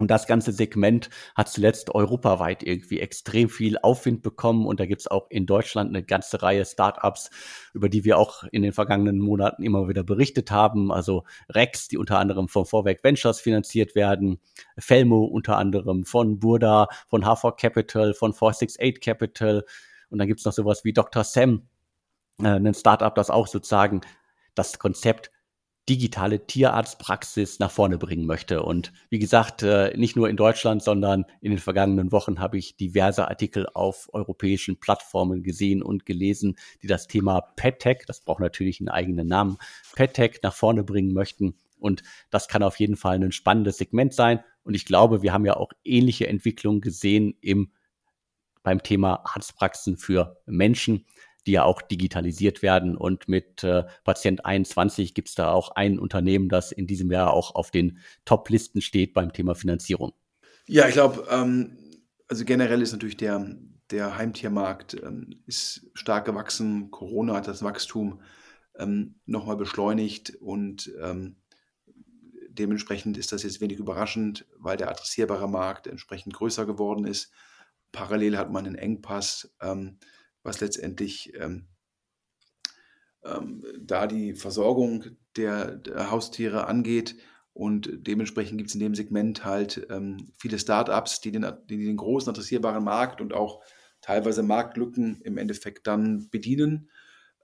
und das ganze Segment hat zuletzt europaweit irgendwie extrem viel Aufwind bekommen. Und da gibt's auch in Deutschland eine ganze Reihe Startups, über die wir auch in den vergangenen Monaten immer wieder berichtet haben. Also Rex, die unter anderem von Vorwerk Ventures finanziert werden, Felmo unter anderem von Burda, von H4 Capital, von 468 Capital. Und dann gibt's noch sowas wie Dr. Sam, äh, ein Startup, das auch sozusagen das Konzept digitale Tierarztpraxis nach vorne bringen möchte. Und wie gesagt, äh, nicht nur in Deutschland, sondern in den vergangenen Wochen habe ich diverse Artikel auf europäischen Plattformen gesehen und gelesen, die das Thema PetTech, das braucht natürlich einen eigenen Namen, PetTech nach vorne bringen möchten. Und das kann auf jeden Fall ein spannendes Segment sein. Und ich glaube, wir haben ja auch ähnliche Entwicklungen gesehen im, beim Thema Arztpraxen für Menschen die ja auch digitalisiert werden. Und mit äh, Patient 21 gibt es da auch ein Unternehmen, das in diesem Jahr auch auf den Top-Listen steht beim Thema Finanzierung. Ja, ich glaube, ähm, also generell ist natürlich der, der Heimtiermarkt ähm, ist stark gewachsen. Corona hat das Wachstum ähm, nochmal beschleunigt und ähm, dementsprechend ist das jetzt wenig überraschend, weil der adressierbare Markt entsprechend größer geworden ist. Parallel hat man einen Engpass. Ähm, was letztendlich ähm, ähm, da die Versorgung der, der, Haustiere angeht. Und dementsprechend gibt es in dem Segment halt ähm, viele Startups, die den, die den großen adressierbaren Markt und auch teilweise Marktlücken im Endeffekt dann bedienen.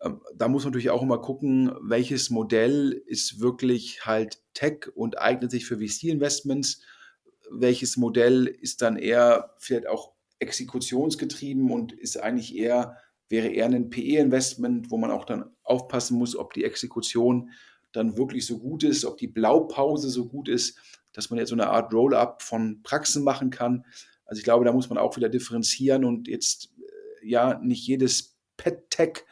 Ähm, da muss man natürlich auch immer gucken, welches Modell ist wirklich halt Tech und eignet sich für VC-Investments. Welches Modell ist dann eher vielleicht auch exekutionsgetrieben und ist eigentlich eher, wäre eher ein PE-Investment, wo man auch dann aufpassen muss, ob die Exekution dann wirklich so gut ist, ob die Blaupause so gut ist, dass man jetzt so eine Art Roll-up von Praxen machen kann. Also ich glaube, da muss man auch wieder differenzieren und jetzt äh, ja nicht jedes Pet-Tech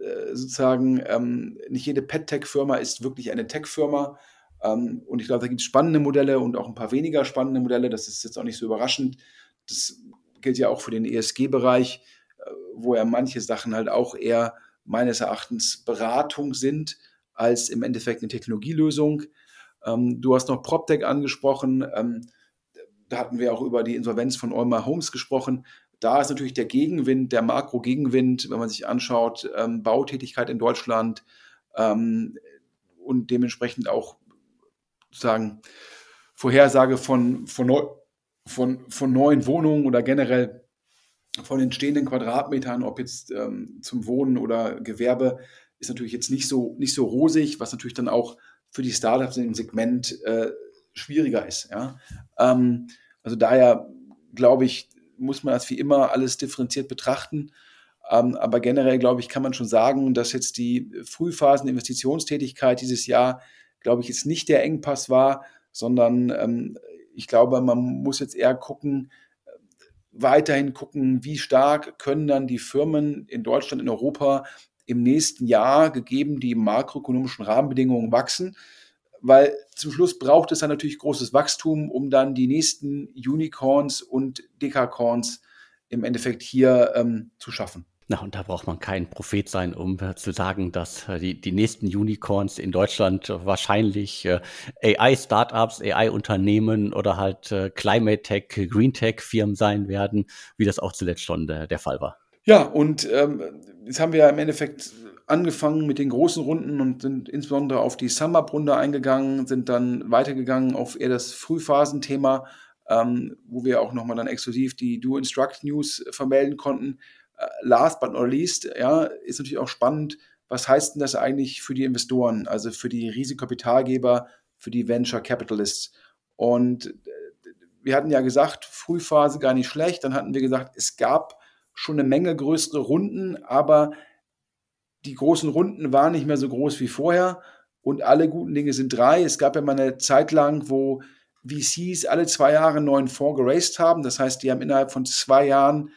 äh, sozusagen, ähm, nicht jede Pet-Tech-Firma ist wirklich eine Tech-Firma. Ähm, und ich glaube, da gibt es spannende Modelle und auch ein paar weniger spannende Modelle. Das ist jetzt auch nicht so überraschend. Das gilt ja auch für den ESG-Bereich, äh, wo ja manche Sachen halt auch eher meines Erachtens Beratung sind, als im Endeffekt eine Technologielösung. Ähm, du hast noch PropTech angesprochen. Ähm, da hatten wir auch über die Insolvenz von Olma Homes gesprochen. Da ist natürlich der Gegenwind, der Makro-Gegenwind, wenn man sich anschaut, ähm, Bautätigkeit in Deutschland ähm, und dementsprechend auch sozusagen Vorhersage von, von, von, von neuen Wohnungen oder generell von den stehenden Quadratmetern, ob jetzt ähm, zum Wohnen oder Gewerbe, ist natürlich jetzt nicht so, nicht so rosig, was natürlich dann auch für die Startups in dem Segment äh, schwieriger ist. Ja? Ähm, also daher glaube ich, muss man das wie immer alles differenziert betrachten. Ähm, aber generell, glaube ich, kann man schon sagen, dass jetzt die Frühphasen-Investitionstätigkeit dieses Jahr, glaube ich, jetzt nicht der Engpass war, sondern ähm, ich glaube, man muss jetzt eher gucken, weiterhin gucken, wie stark können dann die Firmen in Deutschland, in Europa im nächsten Jahr, gegeben die makroökonomischen Rahmenbedingungen, wachsen. Weil zum Schluss braucht es dann natürlich großes Wachstum, um dann die nächsten Unicorns und Dekacorns im Endeffekt hier ähm, zu schaffen. Na, und da braucht man kein Prophet sein, um äh, zu sagen, dass äh, die, die nächsten Unicorns in Deutschland äh, wahrscheinlich AI-Startups, AI-Unternehmen oder halt Climate Tech, Green Tech-Firmen sein werden, wie das auch zuletzt schon der, der Fall war. Ja, und ähm, jetzt haben wir ja im Endeffekt angefangen mit den großen Runden und sind insbesondere auf die Sum-Up-Runde eingegangen, sind dann weitergegangen auf eher das Frühphasenthema. ähm, wo wir auch nochmal dann exklusiv die Do Instruct News vermelden konnten. Last but not least, ja, ist natürlich auch spannend, was heißt denn das eigentlich für die Investoren, also für die Risikokapitalgeber, für die Venture Capitalists? Und äh, wir hatten ja gesagt, Frühphase gar nicht schlecht. Dann hatten wir gesagt, es gab schon eine Menge größere Runden, aber die großen Runden waren nicht mehr so groß wie vorher. Und alle guten Dinge sind drei. Es gab ja mal eine Zeit lang, wo VCs alle zwei Jahre einen neuen Fonds geraced haben. Das heißt, die haben innerhalb von zwei Jahren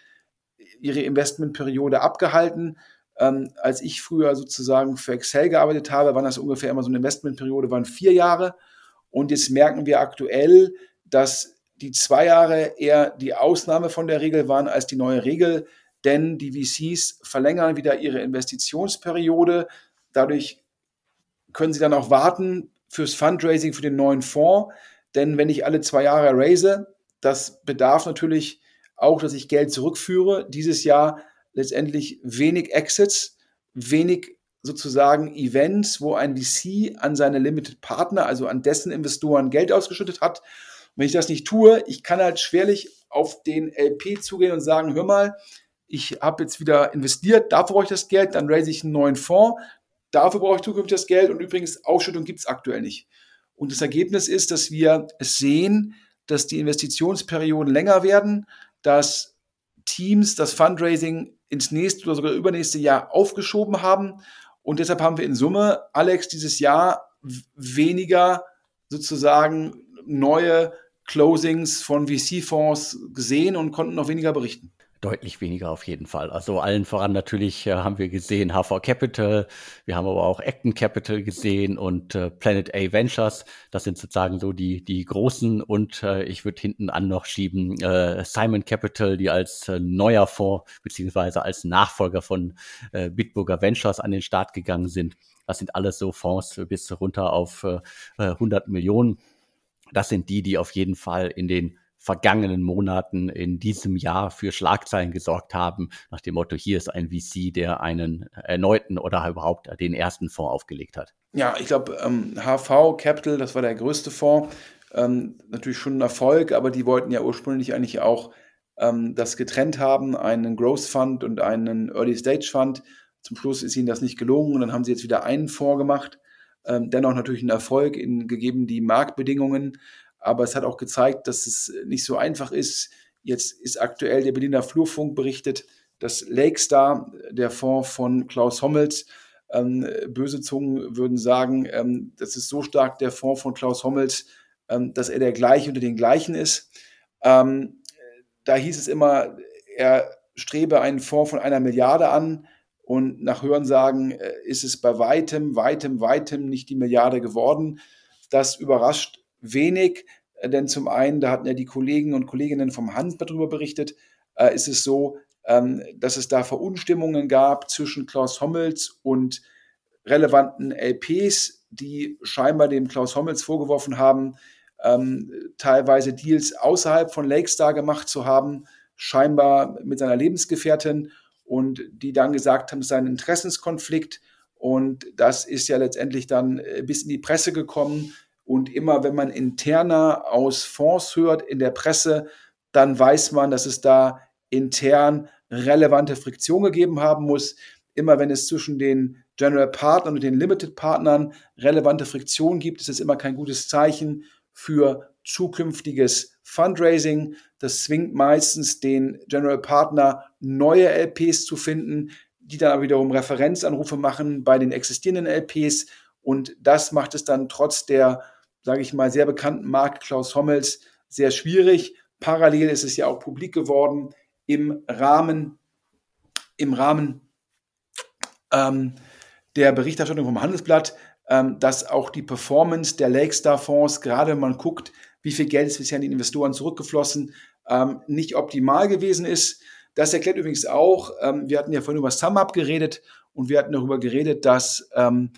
ihre Investmentperiode abgehalten. Ähm, als ich früher sozusagen für Excel gearbeitet habe, waren das ungefähr immer so eine Investmentperiode, waren vier Jahre. Und jetzt merken wir aktuell, dass die zwei Jahre eher die Ausnahme von der Regel waren als die neue Regel, denn die VCs verlängern wieder ihre Investitionsperiode. Dadurch können sie dann auch warten fürs Fundraising für den neuen Fonds. Denn wenn ich alle zwei Jahre raise, das bedarf natürlich auch, dass ich Geld zurückführe. Dieses Jahr letztendlich wenig Exits, wenig sozusagen Events, wo ein VC an seine Limited Partner, also an dessen Investoren Geld ausgeschüttet hat. Und wenn ich das nicht tue, ich kann halt schwerlich auf den LP zugehen und sagen, hör mal, ich habe jetzt wieder investiert, dafür brauche ich das Geld, dann raise ich einen neuen Fonds, dafür brauche ich zukünftig das Geld und übrigens Ausschüttung gibt es aktuell nicht. Und das Ergebnis ist, dass wir es sehen, dass die Investitionsperioden länger werden, dass Teams das Fundraising ins nächste oder sogar übernächste Jahr aufgeschoben haben. Und deshalb haben wir in Summe, Alex, dieses Jahr weniger sozusagen neue Closings von VC-Fonds gesehen und konnten noch weniger berichten. Deutlich weniger auf jeden Fall. Also allen voran natürlich äh, haben wir gesehen HV Capital, wir haben aber auch Acton Capital gesehen und äh, Planet A Ventures. Das sind sozusagen so die, die großen und äh, ich würde hinten an noch schieben äh, Simon Capital, die als äh, neuer Fonds beziehungsweise als Nachfolger von äh, Bitburger Ventures an den Start gegangen sind. Das sind alles so Fonds bis runter auf äh, 100 Millionen. Das sind die, die auf jeden Fall in den vergangenen Monaten in diesem Jahr für Schlagzeilen gesorgt haben, nach dem Motto, hier ist ein VC, der einen erneuten oder überhaupt den ersten Fonds aufgelegt hat. Ja, ich glaube, ähm, HV Capital, das war der größte Fonds, ähm, natürlich schon ein Erfolg, aber die wollten ja ursprünglich eigentlich auch ähm, das getrennt haben, einen Growth Fund und einen Early Stage Fund. Zum Schluss ist ihnen das nicht gelungen und dann haben sie jetzt wieder einen Fonds gemacht. Dennoch natürlich ein Erfolg in gegeben die Marktbedingungen. Aber es hat auch gezeigt, dass es nicht so einfach ist. Jetzt ist aktuell der Berliner Flurfunk berichtet, dass Lakestar, der Fonds von Klaus Hommels, ähm, böse Zungen würden sagen, ähm, das ist so stark der Fonds von Klaus Hommels, ähm, dass er der gleiche unter den gleichen ist. Ähm, da hieß es immer, er strebe einen Fonds von einer Milliarde an und nach Hörensagen äh, ist es bei weitem, weitem, weitem nicht die Milliarde geworden. Das überrascht wenig, äh, denn zum einen, da hatten ja die Kollegen und Kolleginnen vom Handelsblatt darüber berichtet, äh, ist es so, ähm, dass es da Verunstimmungen gab zwischen Klaus Hommels und relevanten LPs, die scheinbar dem Klaus Hommels vorgeworfen haben, ähm, teilweise Deals außerhalb von Lakestar gemacht zu haben, scheinbar mit seiner Lebensgefährtin und die dann gesagt haben, es sei ein Interessenskonflikt und das ist ja letztendlich dann äh, bis in die Presse gekommen. Und immer wenn man interner aus Fonds hört in der Presse, dann weiß man, dass es da intern relevante Friktion gegeben haben muss. Immer wenn es zwischen den General Partnern und den Limited Partnern relevante Friktion gibt, ist es immer kein gutes Zeichen für zukünftiges Fundraising. Das zwingt meistens den General Partner, neue LPs zu finden, die dann wiederum Referenzanrufe machen bei den existierenden LPs und das macht es dann trotz der, sage ich mal, sehr bekannten Marke Klaus Hommels sehr schwierig. Parallel ist es ja auch publik geworden im Rahmen, im Rahmen ähm, der Berichterstattung vom Handelsblatt, ähm, dass auch die Performance der Lakestar-Fonds, gerade wenn man guckt, wie viel Geld ist bisher an die Investoren zurückgeflossen, ähm, nicht optimal gewesen ist. Das erklärt übrigens auch, ähm, wir hatten ja vorhin über SumUp geredet und wir hatten darüber geredet, dass ähm,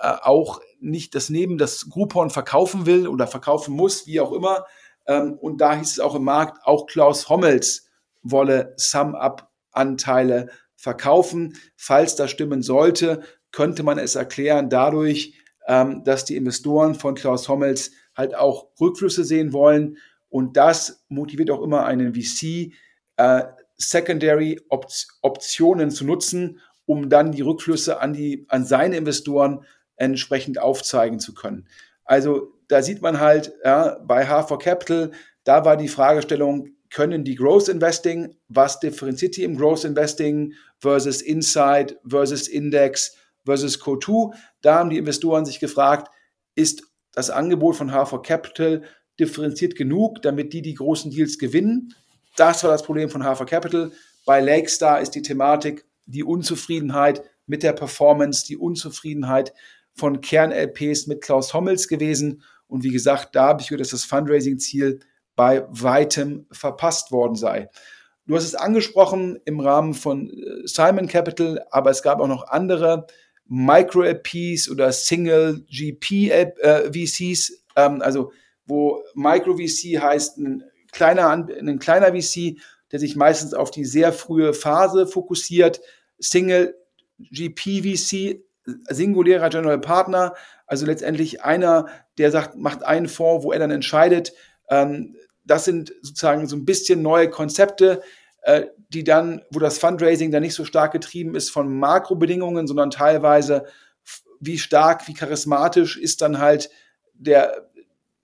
äh, auch nicht das Neben das Groupon verkaufen will oder verkaufen muss, wie auch immer. Ähm, und da hieß es auch im Markt, auch Klaus Hommels wolle Sum-Up-Anteile verkaufen. Falls das stimmen sollte, könnte man es erklären dadurch, ähm, dass die Investoren von Klaus Hommels halt auch Rückflüsse sehen wollen. Und das motiviert auch immer einen VC, äh, Secondary Optionen zu nutzen, um dann die Rückflüsse an, die, an seine Investoren entsprechend aufzeigen zu können. Also da sieht man halt ja, bei H4 Capital, da war die Fragestellung, können die Growth Investing, was differenziert die im Growth Investing versus Insight versus Index versus Co2? Da haben die Investoren sich gefragt, ist das Angebot von H4 Capital differenziert genug, damit die die großen Deals gewinnen? Das war das Problem von H4 Capital. Bei Lakestar ist die Thematik die Unzufriedenheit mit der Performance, die Unzufriedenheit von Kern-LPs mit Klaus Hommels gewesen. Und wie gesagt, da habe ich gehört, dass das Fundraising-Ziel bei weitem verpasst worden sei. Du hast es angesprochen im Rahmen von äh, Simon Capital, aber es gab auch noch andere Micro-LPs oder Single-GP-VCs, äh, ähm, also wo Micro-VC heißt ein kleiner, ein kleiner VC, der sich meistens auf die sehr frühe Phase fokussiert. Single GPVC, singulärer General Partner, also letztendlich einer, der sagt, macht einen Fonds, wo er dann entscheidet. Ähm, das sind sozusagen so ein bisschen neue Konzepte, äh, die dann, wo das Fundraising dann nicht so stark getrieben ist von Makrobedingungen, sondern teilweise wie stark, wie charismatisch ist dann halt der,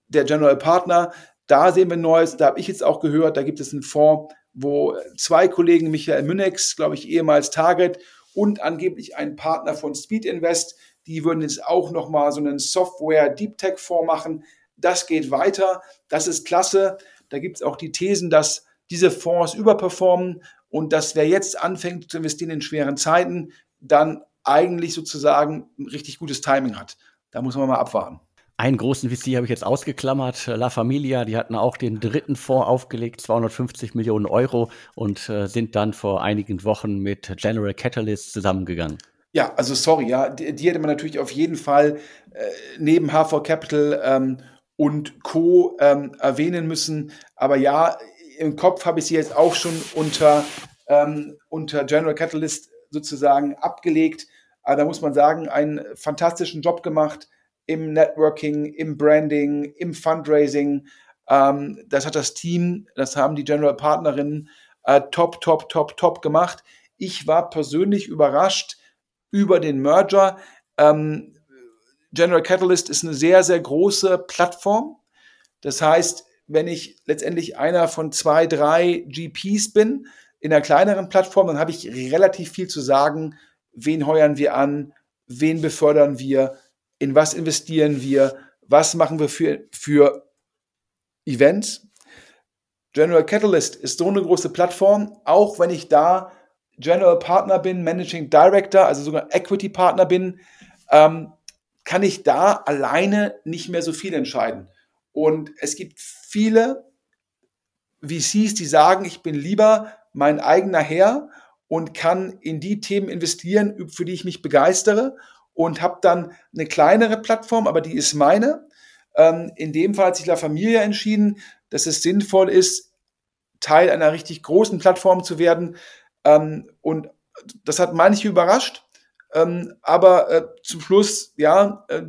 der General Partner. Da sehen wir Neues, da habe ich jetzt auch gehört, da gibt es einen Fonds, wo zwei Kollegen, Michael Münnex, glaube ich, ehemals Target und angeblich ein Partner von Speed Invest, die würden jetzt auch nochmal so einen Software Deep Tech Fonds machen. Das geht weiter. Das ist klasse. Da gibt es auch die Thesen, dass diese Fonds überperformen und dass wer jetzt anfängt zu investieren in schweren Zeiten, dann eigentlich sozusagen ein richtig gutes Timing hat. Da muss man mal abwarten. Einen großen VC habe ich jetzt ausgeklammert, La Familia, die hatten auch den dritten Fonds aufgelegt, 250 Millionen Euro und äh, sind dann vor einigen Wochen mit General Catalyst zusammengegangen. Ja, also sorry, ja, die, die hätte man natürlich auf jeden Fall äh, neben H4 Capital ähm, und Co. Ähm, erwähnen müssen. Aber ja, im Kopf habe ich sie jetzt auch schon unter, ähm, unter General Catalyst sozusagen abgelegt. Aber da muss man sagen, einen fantastischen Job gemacht im Networking, im Branding, im Fundraising. Ähm, das hat das Team, das haben die General Partnerinnen äh, top, top, top, top gemacht. Ich war persönlich überrascht über den Merger. Ähm, General Catalyst ist eine sehr, sehr große Plattform. Das heißt, wenn ich letztendlich einer von zwei, drei GPs bin in einer kleineren Plattform, dann habe ich relativ viel zu sagen. Wen heuern wir an? Wen befördern wir? In was investieren wir, was machen wir für, für Events. General Catalyst ist so eine große Plattform, auch wenn ich da General Partner bin, Managing Director, also sogar Equity Partner bin, ähm, kann ich da alleine nicht mehr so viel entscheiden. Und es gibt viele VCs, die sagen, ich bin lieber mein eigener Herr und kann in die Themen investieren, für die ich mich begeistere und habe dann eine kleinere Plattform, aber die ist meine. Ähm, in dem Fall hat sich La Familia entschieden, dass es sinnvoll ist, Teil einer richtig großen Plattform zu werden. Ähm, und das hat manche überrascht. Ähm, aber äh, zum Schluss, ja, äh,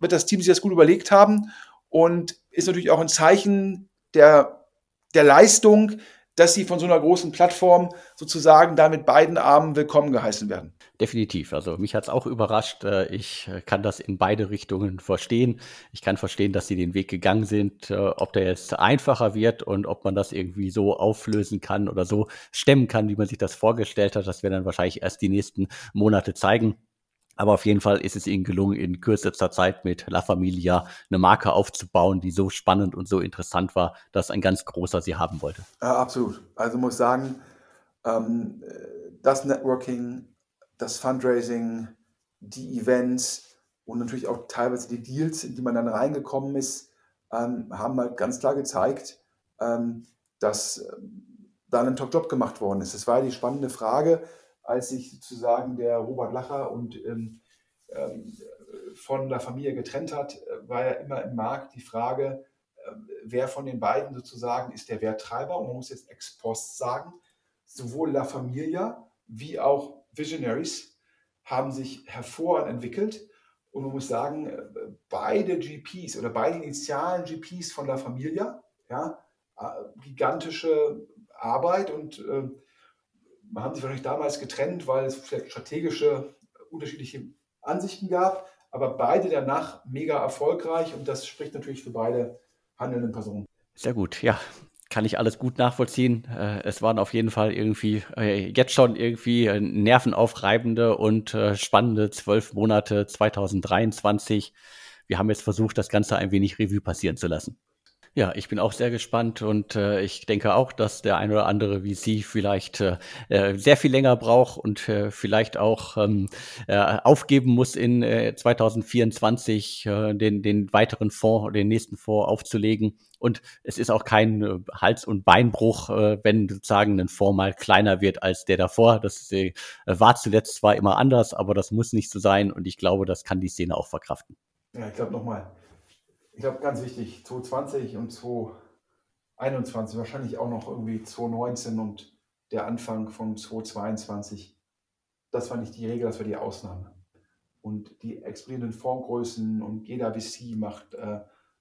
wird das Team sich das gut überlegt haben und ist natürlich auch ein Zeichen der, der Leistung, dass sie von so einer großen Plattform sozusagen da mit beiden Armen willkommen geheißen werden. Definitiv. Also mich hat es auch überrascht. Äh, ich kann das in beide Richtungen verstehen. Ich kann verstehen, dass sie den Weg gegangen sind, äh, ob der jetzt einfacher wird und ob man das irgendwie so auflösen kann oder so stemmen kann, wie man sich das vorgestellt hat. Das werden dann wahrscheinlich erst die nächsten Monate zeigen. Aber auf jeden Fall ist es ihnen gelungen, in kürzester Zeit mit La Familia eine Marke aufzubauen, die so spannend und so interessant war, dass ein ganz großer sie haben wollte. Ja, absolut. Also muss sagen, ähm, das Networking, das Fundraising, die Events und natürlich auch teilweise die Deals, in die man dann reingekommen ist, ähm, haben halt ganz klar gezeigt, ähm, dass äh, da ein Top-Job gemacht worden ist. Das war die spannende Frage, als sich sozusagen der Robert Lacher und ähm, ähm, von der Familie getrennt hat, war ja immer im Markt die Frage, äh, wer von den beiden sozusagen ist der Werttreiber. Und man muss jetzt ex post sagen, sowohl La Familia wie auch Visionaries haben sich hervorragend entwickelt. Und man muss sagen, äh, beide GPs oder beide initialen GPs von La Familia Ja, äh, gigantische Arbeit und äh, man hat sich wahrscheinlich damals getrennt, weil es vielleicht strategische unterschiedliche Ansichten gab, aber beide danach mega erfolgreich und das spricht natürlich für beide handelnden Personen. Sehr gut, ja. Kann ich alles gut nachvollziehen. Äh, es waren auf jeden Fall irgendwie äh, jetzt schon irgendwie nervenaufreibende und äh, spannende zwölf Monate 2023. Wir haben jetzt versucht, das Ganze ein wenig Revue passieren zu lassen. Ja, ich bin auch sehr gespannt und äh, ich denke auch, dass der ein oder andere wie Sie vielleicht äh, äh, sehr viel länger braucht und äh, vielleicht auch ähm, äh, aufgeben muss in äh, 2024 äh, den, den weiteren Fonds, den nächsten Fonds aufzulegen. Und es ist auch kein äh, Hals- und Beinbruch, äh, wenn sozusagen ein Fonds mal kleiner wird als der davor. Das äh, war zuletzt zwar immer anders, aber das muss nicht so sein und ich glaube, das kann die Szene auch verkraften. Ja, ich glaube nochmal ich glaube, ganz wichtig, 2020 und 2021, wahrscheinlich auch noch irgendwie 2019 und der Anfang von 2022. Das war nicht die Regel, das war die Ausnahme. Und die explodierenden Fondsgrößen und jeder VC macht äh,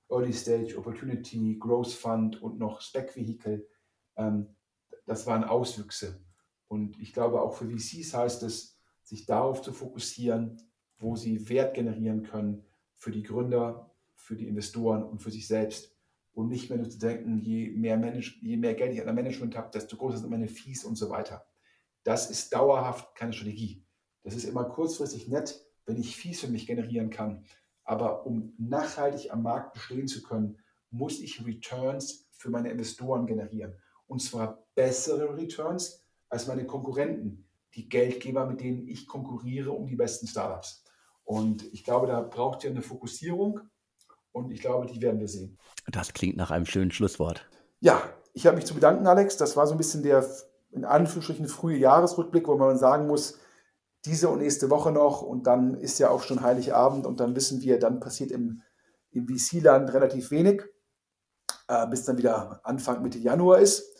Early Stage Opportunity, Growth Fund und noch Spec Vehicle. Ähm, das waren Auswüchse. Und ich glaube, auch für VCs heißt es, sich darauf zu fokussieren, wo sie Wert generieren können für die Gründer, für die Investoren und für sich selbst. Und nicht mehr nur zu denken, je mehr, Manage, je mehr Geld ich an der Management habe, desto größer sind meine Fees und so weiter. Das ist dauerhaft keine Strategie. Das ist immer kurzfristig nett, wenn ich Fees für mich generieren kann. Aber um nachhaltig am Markt bestehen zu können, muss ich Returns für meine Investoren generieren. Und zwar bessere Returns als meine Konkurrenten, die Geldgeber, mit denen ich konkurriere um die besten Startups. Und ich glaube, da braucht ihr eine Fokussierung und ich glaube, die werden wir sehen. Das klingt nach einem schönen Schlusswort. Ja, ich habe mich zu bedanken, Alex. Das war so ein bisschen der in Anführungsstrichen frühe Jahresrückblick, wo man sagen muss, diese und nächste Woche noch und dann ist ja auch schon Heiligabend und dann wissen wir, dann passiert im, im VC-Land relativ wenig, äh, bis dann wieder Anfang Mitte Januar ist.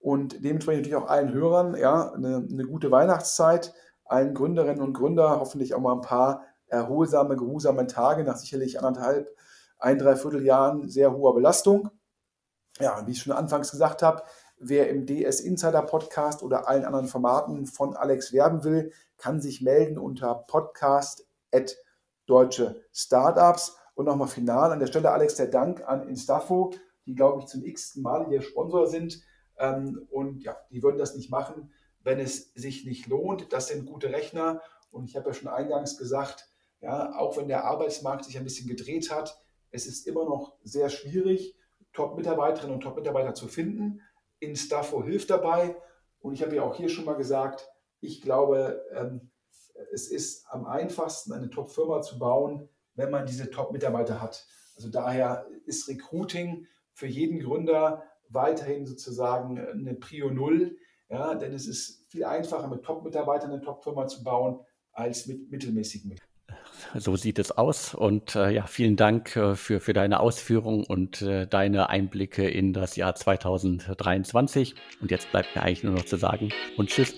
Und dementsprechend natürlich auch allen Hörern ja, eine, eine gute Weihnachtszeit, allen Gründerinnen und Gründer hoffentlich auch mal ein paar erholsame, geruhsame Tage nach sicherlich anderthalb ein, dreiviertel Jahren sehr hoher Belastung. Ja, wie ich schon anfangs gesagt habe, wer im DS Insider Podcast oder allen anderen Formaten von Alex werben will, kann sich melden unter podcast deutsche Startups. Und nochmal final an der Stelle, Alex, der Dank an Instafo, die, glaube ich, zum x-ten Mal hier Sponsor sind. Ähm, und ja, die würden das nicht machen, wenn es sich nicht lohnt. Das sind gute Rechner. Und ich habe ja schon eingangs gesagt, ja, auch wenn der Arbeitsmarkt sich ein bisschen gedreht hat, es ist immer noch sehr schwierig, Top-Mitarbeiterinnen und Top-Mitarbeiter zu finden. Instafo hilft dabei. Und ich habe ja auch hier schon mal gesagt, ich glaube, ähm, es ist am einfachsten, eine Top-Firma zu bauen, wenn man diese Top-Mitarbeiter hat. Also daher ist Recruiting für jeden Gründer weiterhin sozusagen eine Prio Null, ja, denn es ist viel einfacher, mit Top-Mitarbeitern eine Top-Firma zu bauen, als mit mittelmäßigen Mitarbeitern so sieht es aus. Und äh, ja, vielen Dank äh, für, für deine Ausführungen und äh, deine Einblicke in das Jahr 2023. Und jetzt bleibt mir eigentlich nur noch zu sagen und tschüss.